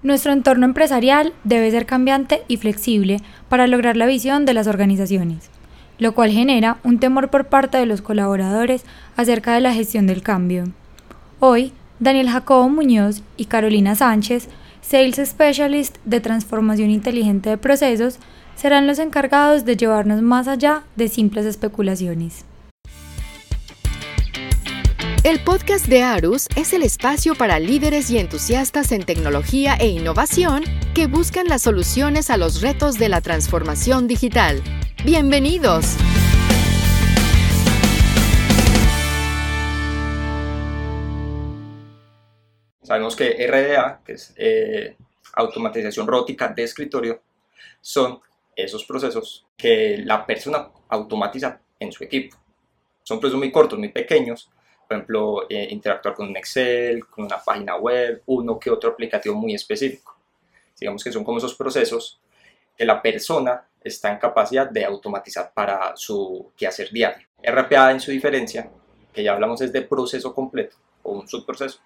Nuestro entorno empresarial debe ser cambiante y flexible para lograr la visión de las organizaciones, lo cual genera un temor por parte de los colaboradores acerca de la gestión del cambio. Hoy, Daniel Jacobo Muñoz y Carolina Sánchez, Sales Specialist de Transformación Inteligente de Procesos, serán los encargados de llevarnos más allá de simples especulaciones. El podcast de Arus es el espacio para líderes y entusiastas en tecnología e innovación que buscan las soluciones a los retos de la transformación digital. Bienvenidos. Sabemos que RDA, que es eh, automatización robótica de escritorio, son esos procesos que la persona automatiza en su equipo. Son procesos muy cortos, muy pequeños, por ejemplo, eh, interactuar con un Excel, con una página web, uno que otro aplicativo muy específico. Digamos que son como esos procesos que la persona está en capacidad de automatizar para su quehacer diario. RPA en su diferencia, que ya hablamos es de proceso completo o un subproceso,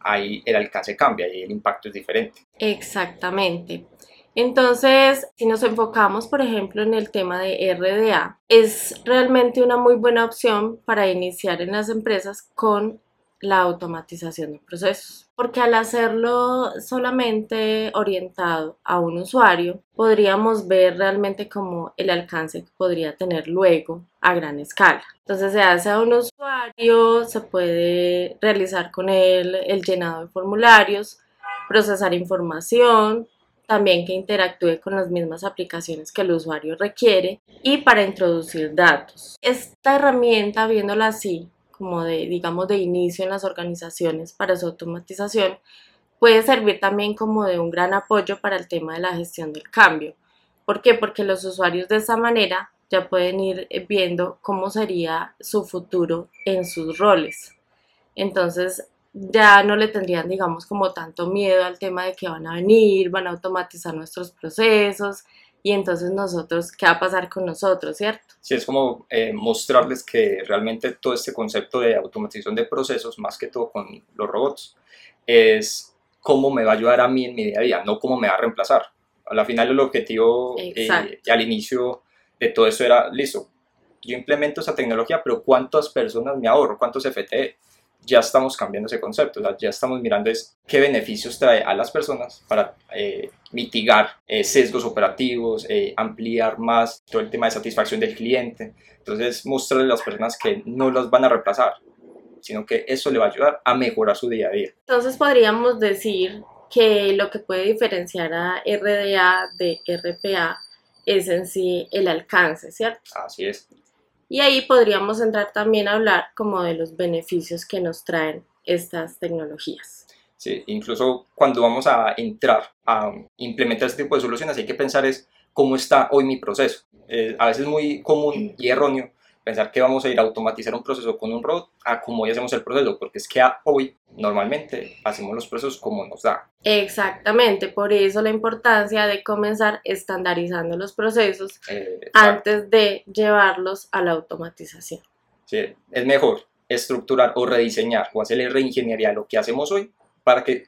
ahí el alcance cambia y el impacto es diferente. Exactamente. Entonces, si nos enfocamos, por ejemplo, en el tema de RDA, es realmente una muy buena opción para iniciar en las empresas con la automatización de procesos. Porque al hacerlo solamente orientado a un usuario, podríamos ver realmente como el alcance que podría tener luego a gran escala. Entonces se hace a un usuario, se puede realizar con él el llenado de formularios, procesar información, también que interactúe con las mismas aplicaciones que el usuario requiere y para introducir datos. Esta herramienta, viéndola así, como de, digamos, de inicio en las organizaciones para su automatización, puede servir también como de un gran apoyo para el tema de la gestión del cambio. ¿Por qué? Porque los usuarios de esta manera ya pueden ir viendo cómo sería su futuro en sus roles. Entonces, ya no le tendrían, digamos, como tanto miedo al tema de que van a venir, van a automatizar nuestros procesos y entonces nosotros, ¿qué va a pasar con nosotros, cierto? Sí, es como eh, mostrarles que realmente todo este concepto de automatización de procesos, más que todo con los robots, es cómo me va a ayudar a mí en mi día a día, no cómo me va a reemplazar. Al final el objetivo eh, al inicio de todo eso era, listo, yo implemento esa tecnología, pero ¿cuántas personas me ahorro? ¿Cuántos FTE? Ya estamos cambiando ese concepto, ya estamos mirando es qué beneficios trae a las personas para eh, mitigar eh, sesgos operativos, eh, ampliar más todo el tema de satisfacción del cliente. Entonces, mostrarle a las personas que no las van a reemplazar, sino que eso le va a ayudar a mejorar su día a día. Entonces, podríamos decir que lo que puede diferenciar a RDA de RPA es en sí el alcance, ¿cierto? Así es. Y ahí podríamos entrar también a hablar como de los beneficios que nos traen estas tecnologías. Sí, incluso cuando vamos a entrar a implementar este tipo de soluciones hay que pensar es cómo está hoy mi proceso. Eh, a veces es muy común y erróneo pensar que vamos a ir a automatizar un proceso con un robot a cómo hoy hacemos el proceso, porque es que hoy normalmente hacemos los procesos como nos da. Exactamente, por eso la importancia de comenzar estandarizando los procesos antes de llevarlos a la automatización. Sí, es mejor estructurar o rediseñar o hacerle reingeniería a lo que hacemos hoy para que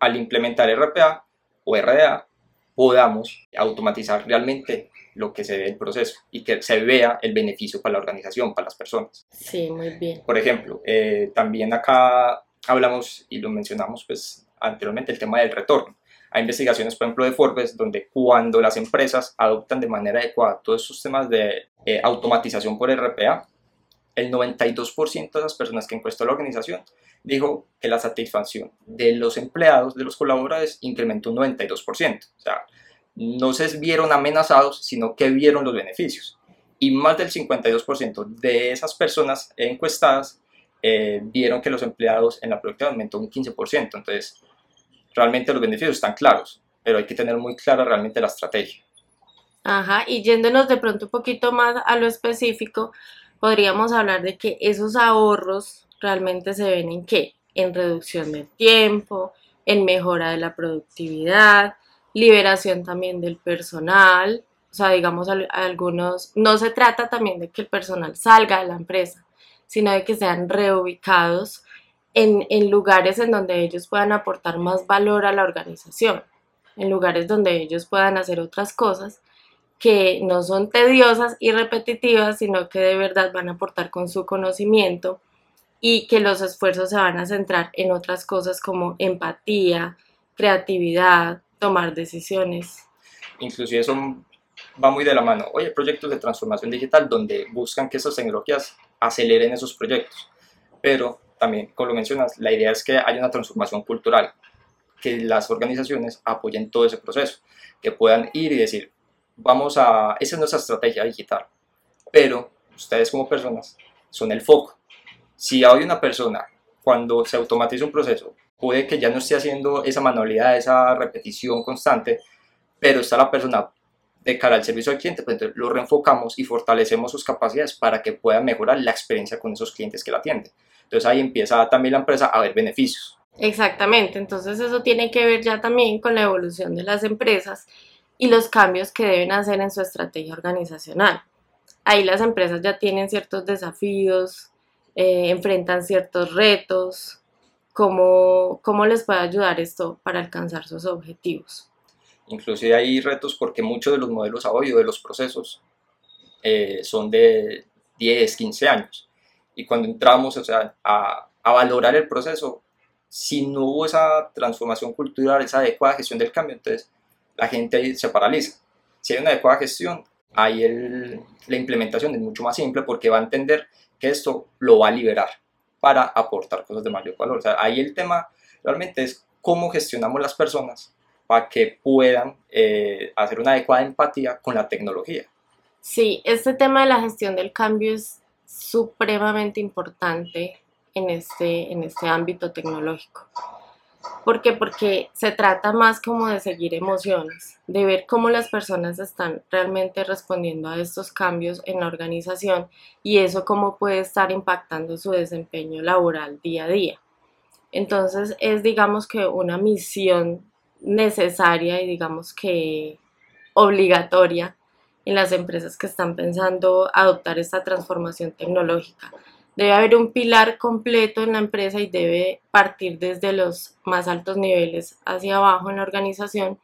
al implementar RPA o RDA podamos automatizar realmente lo que se ve el proceso y que se vea el beneficio para la organización, para las personas. Sí, muy bien. Por ejemplo, eh, también acá hablamos y lo mencionamos pues anteriormente el tema del retorno. Hay investigaciones, por ejemplo, de Forbes, donde cuando las empresas adoptan de manera adecuada todos estos temas de eh, automatización por RPA, el 92% de las personas que encuestó la organización dijo que la satisfacción de los empleados, de los colaboradores, incrementó un 92%. O sea, no se vieron amenazados, sino que vieron los beneficios. Y más del 52% de esas personas encuestadas eh, vieron que los empleados en la productividad aumentó un 15%. Entonces, realmente los beneficios están claros, pero hay que tener muy clara realmente la estrategia. Ajá, y yéndonos de pronto un poquito más a lo específico, podríamos hablar de que esos ahorros realmente se ven en qué? En reducción del tiempo, en mejora de la productividad, liberación también del personal, o sea, digamos, algunos, no se trata también de que el personal salga de la empresa, sino de que sean reubicados en, en lugares en donde ellos puedan aportar más valor a la organización, en lugares donde ellos puedan hacer otras cosas que no son tediosas y repetitivas, sino que de verdad van a aportar con su conocimiento y que los esfuerzos se van a centrar en otras cosas como empatía, creatividad, tomar decisiones. Inclusive eso va muy de la mano. Hoy hay proyectos de transformación digital donde buscan que esas tecnologías aceleren esos proyectos, pero también, como lo mencionas, la idea es que haya una transformación cultural, que las organizaciones apoyen todo ese proceso, que puedan ir y decir, vamos a, esa es nuestra estrategia digital, pero ustedes como personas son el foco. Si hay una persona, cuando se automatiza un proceso, puede que ya no esté haciendo esa manualidad, esa repetición constante, pero está la persona de cara al servicio al cliente, pues entonces lo reenfocamos y fortalecemos sus capacidades para que pueda mejorar la experiencia con esos clientes que la atienden. Entonces ahí empieza también la empresa a ver beneficios. Exactamente, entonces eso tiene que ver ya también con la evolución de las empresas y los cambios que deben hacer en su estrategia organizacional. Ahí las empresas ya tienen ciertos desafíos, eh, enfrentan ciertos retos, ¿Cómo, ¿cómo les puede ayudar esto para alcanzar sus objetivos? Inclusive hay retos porque muchos de los modelos a hoy o de los procesos eh, son de 10, 15 años. Y cuando entramos o sea, a, a, valorar el proceso, si no hubo esa transformación cultural, esa adecuada gestión del cambio, entonces la gente ahí se paraliza. Si hay una adecuada gestión, ahí el, la implementación es mucho más simple porque va a entender que esto lo va a liberar para aportar cosas de mayor valor. O sea, ahí el tema realmente es cómo gestionamos las personas para que puedan eh, hacer una adecuada empatía con la tecnología. Sí, este tema de la gestión del cambio es supremamente importante en este, en este ámbito tecnológico. ¿Por qué? Porque se trata más como de seguir emociones, de ver cómo las personas están realmente respondiendo a estos cambios en la organización y eso cómo puede estar impactando su desempeño laboral día a día. Entonces es digamos que una misión necesaria y digamos que obligatoria en las empresas que están pensando adoptar esta transformación tecnológica. Debe haber un pilar completo en la empresa y debe partir desde los más altos niveles hacia abajo en la organización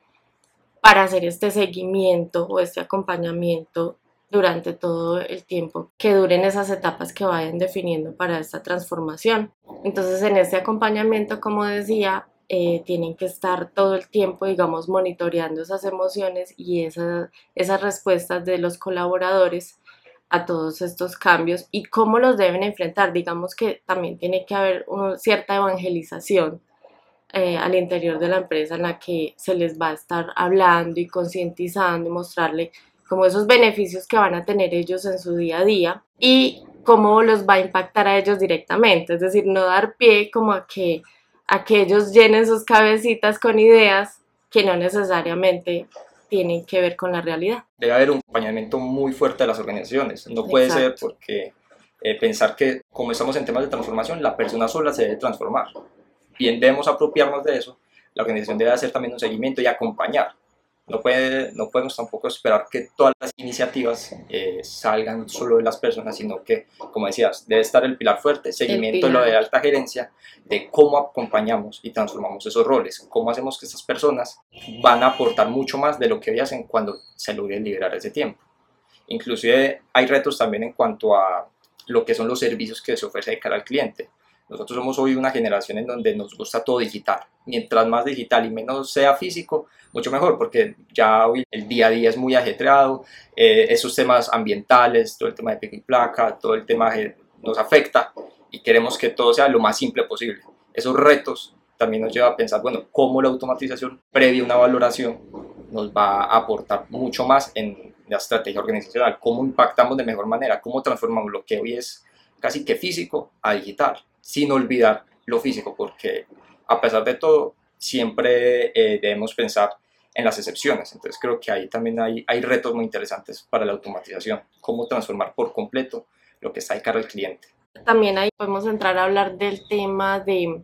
para hacer este seguimiento o este acompañamiento durante todo el tiempo que duren esas etapas que vayan definiendo para esta transformación. Entonces, en este acompañamiento, como decía, eh, tienen que estar todo el tiempo, digamos, monitoreando esas emociones y esas respuestas de los colaboradores a todos estos cambios y cómo los deben enfrentar. Digamos que también tiene que haber una cierta evangelización eh, al interior de la empresa en la que se les va a estar hablando y concientizando y mostrarle como esos beneficios que van a tener ellos en su día a día y cómo los va a impactar a ellos directamente. Es decir, no dar pie como a que a que ellos llenen sus cabecitas con ideas que no necesariamente tienen que ver con la realidad. Debe haber un acompañamiento muy fuerte de las organizaciones. No puede ser porque eh, pensar que como estamos en temas de transformación, la persona sola se debe transformar. Bien debemos apropiarnos de eso. La organización debe hacer también un seguimiento y acompañar no, puede, no podemos tampoco esperar que todas las iniciativas eh, salgan solo de las personas, sino que, como decías, debe estar el pilar fuerte, seguimiento de lo de alta gerencia, de cómo acompañamos y transformamos esos roles, cómo hacemos que estas personas van a aportar mucho más de lo que hoy hacen cuando se logre liberar ese tiempo. Inclusive hay retos también en cuanto a lo que son los servicios que se ofrece de cara al cliente. Nosotros somos hoy una generación en donde nos gusta todo digital. Mientras más digital y menos sea físico, mucho mejor, porque ya hoy el día a día es muy ajetreado, eh, esos temas ambientales, todo el tema de pico y placa, todo el tema nos afecta y queremos que todo sea lo más simple posible. Esos retos también nos lleva a pensar, bueno, cómo la automatización previa una valoración nos va a aportar mucho más en la estrategia organizacional, cómo impactamos de mejor manera, cómo transformamos lo que hoy es casi que físico a digital sin olvidar lo físico, porque a pesar de todo, siempre eh, debemos pensar en las excepciones. Entonces creo que ahí también hay, hay retos muy interesantes para la automatización, cómo transformar por completo lo que está de cara al cliente. También ahí podemos entrar a hablar del tema de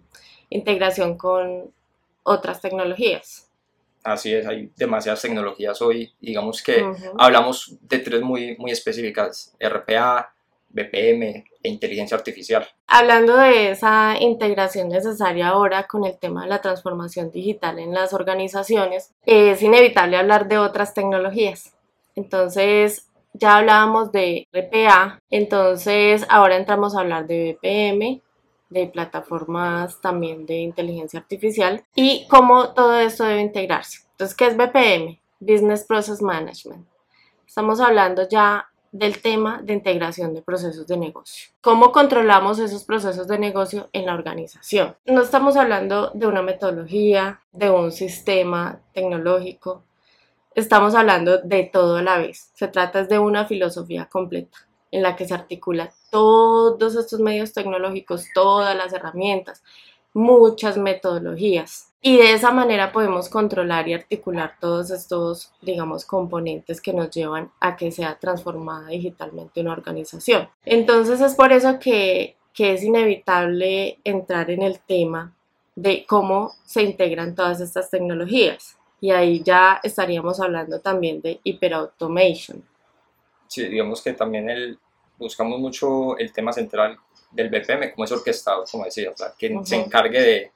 integración con otras tecnologías. Así es, hay demasiadas tecnologías hoy. Digamos que hablamos de tres muy, muy específicas, RPA, BPM e inteligencia artificial. Hablando de esa integración necesaria ahora con el tema de la transformación digital en las organizaciones, es inevitable hablar de otras tecnologías. Entonces, ya hablábamos de RPA, entonces ahora entramos a hablar de BPM, de plataformas también de inteligencia artificial y cómo todo esto debe integrarse. Entonces, ¿qué es BPM? Business Process Management. Estamos hablando ya del tema de integración de procesos de negocio. ¿Cómo controlamos esos procesos de negocio en la organización? No estamos hablando de una metodología, de un sistema tecnológico, estamos hablando de todo a la vez. Se trata de una filosofía completa en la que se articula todos estos medios tecnológicos, todas las herramientas, muchas metodologías. Y de esa manera podemos controlar y articular todos estos, digamos, componentes que nos llevan a que sea transformada digitalmente una organización. Entonces es por eso que, que es inevitable entrar en el tema de cómo se integran todas estas tecnologías. Y ahí ya estaríamos hablando también de hiperautomation. Sí, digamos que también el, buscamos mucho el tema central del BPM, como es orquestado, como decía, que se encargue de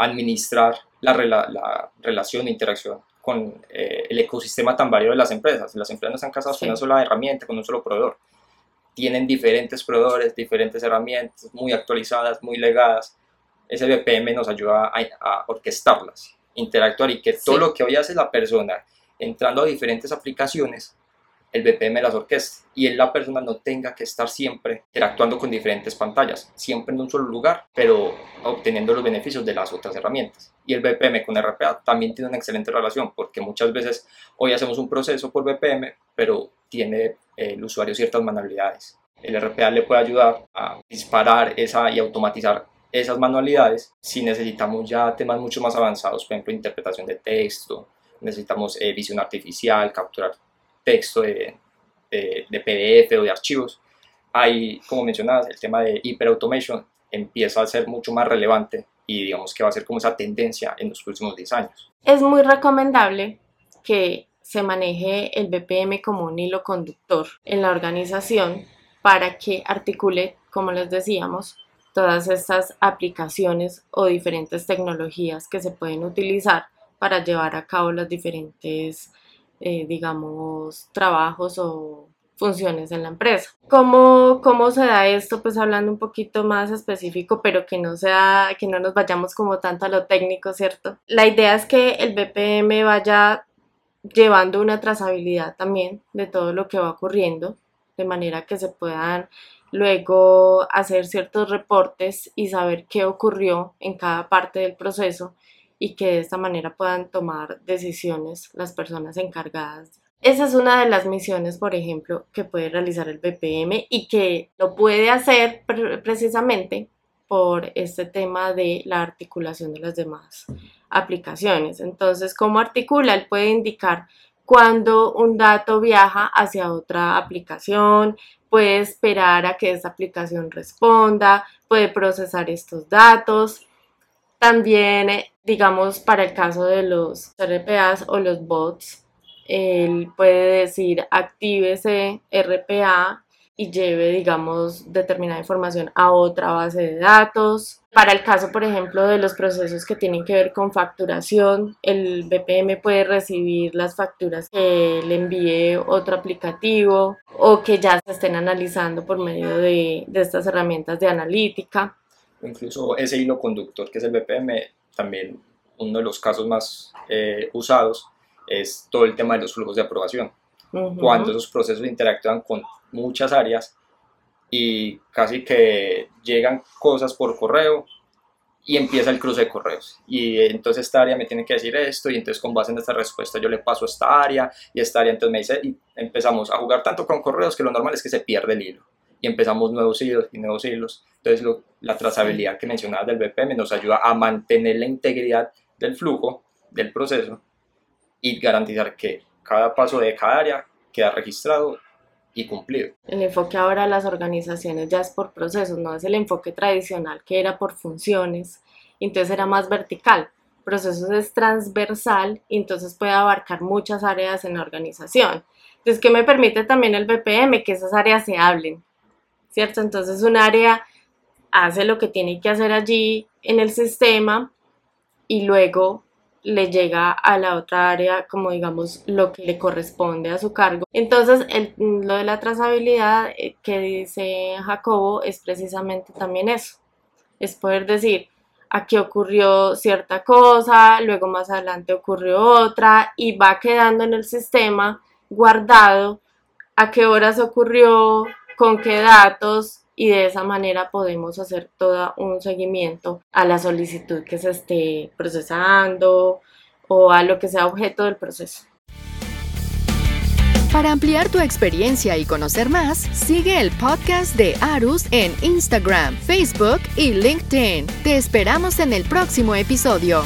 administrar la, la relación e interacción con eh, el ecosistema tan variado de las empresas. Las empresas no están casadas con una sola herramienta, con un solo proveedor. Tienen diferentes proveedores, diferentes herramientas, muy actualizadas, muy legadas. Ese BPM nos ayuda a, a orquestarlas, interactuar y que todo lo que hoy hace la persona entrando a diferentes aplicaciones el BPM las orquestas y la persona no tenga que estar siempre interactuando con diferentes pantallas, siempre en un solo lugar, pero obteniendo los beneficios de las otras herramientas. Y el BPM con RPA también tiene una excelente relación porque muchas veces hoy hacemos un proceso por BPM, pero tiene eh, el usuario ciertas manualidades. El RPA le puede ayudar a disparar esa y automatizar esas manualidades si necesitamos ya temas mucho más avanzados, por ejemplo, interpretación de texto, necesitamos eh, visión artificial, capturar texto de, de, PDF o de archivos, hay, como mencionabas, el tema de hiperautomation empieza a ser mucho más relevante y digamos que va a ser como esa tendencia en los próximos 10 años. Es muy recomendable que se maneje el BPM como un hilo conductor en la organización para que articule, como les decíamos, todas estas aplicaciones o diferentes tecnologías que se pueden utilizar para llevar a cabo las diferentes eh, digamos, trabajos o funciones en la empresa. ¿Cómo, ¿Cómo se da esto? Pues hablando un poquito más específico, pero que no sea, que no nos vayamos como tanto a lo técnico, ¿cierto? La idea es que el BPM vaya llevando una trazabilidad también de todo lo que va ocurriendo, de manera que se puedan luego hacer ciertos reportes y saber qué ocurrió en cada parte del proceso y que de esta manera puedan tomar decisiones las personas encargadas. Esa es una de las misiones, por ejemplo, que puede realizar el BPM y que lo puede hacer precisamente por este tema de la articulación de las demás aplicaciones. Entonces, ¿cómo articula? Él puede indicar cuando un dato viaja hacia otra aplicación, puede esperar a que esa aplicación responda, puede procesar estos datos, también, eh, digamos, para el caso de los RPAs o los bots, él puede decir active ese RPA y lleve, digamos, determinada información a otra base de datos. Para el caso, por ejemplo, de los procesos que tienen que ver con facturación, el BPM puede recibir las facturas que le envíe otro aplicativo o que ya se estén analizando por medio de, de estas herramientas de analítica incluso ese hilo conductor que es el BPM, también uno de los casos más eh, usados es todo el tema de los flujos de aprobación. Cuando esos procesos interactúan con muchas áreas y casi que llegan cosas por correo y empieza el cruce de correos. Y entonces esta área me tiene que decir esto y entonces con base en esta respuesta yo le paso a esta área y esta área entonces me dice y empezamos a jugar tanto con correos que lo normal es que se pierde el hilo y empezamos nuevos hilos y nuevos hilos. Entonces la trazabilidad que mencionabas del BPM nos ayuda a mantener la integridad del flujo, del proceso y garantizar que cada paso de cada área queda registrado y cumplido. El enfoque ahora de las organizaciones ya es por procesos, no es el enfoque tradicional que era por funciones, entonces era más vertical. Procesos es transversal entonces puede abarcar muchas áreas en la organización. Entonces, ¿qué me permite también el BPM? Que esas áreas se hablen, ¿cierto? Entonces un área hace lo que tiene que hacer allí en el sistema y luego le llega a la otra área como digamos lo que le corresponde a su cargo. Entonces lo de la trazabilidad eh, que dice Jacobo es precisamente también eso, es poder decir aquí ocurrió cierta cosa, luego más adelante ocurrió otra y va quedando en el sistema guardado a qué horas ocurrió, con qué datos y de esa manera podemos hacer todo un seguimiento a la solicitud que se esté procesando o a lo que sea objeto del proceso. Para ampliar tu experiencia y conocer más, sigue el podcast de Arus en Instagram, Facebook y LinkedIn. Te esperamos en el próximo episodio.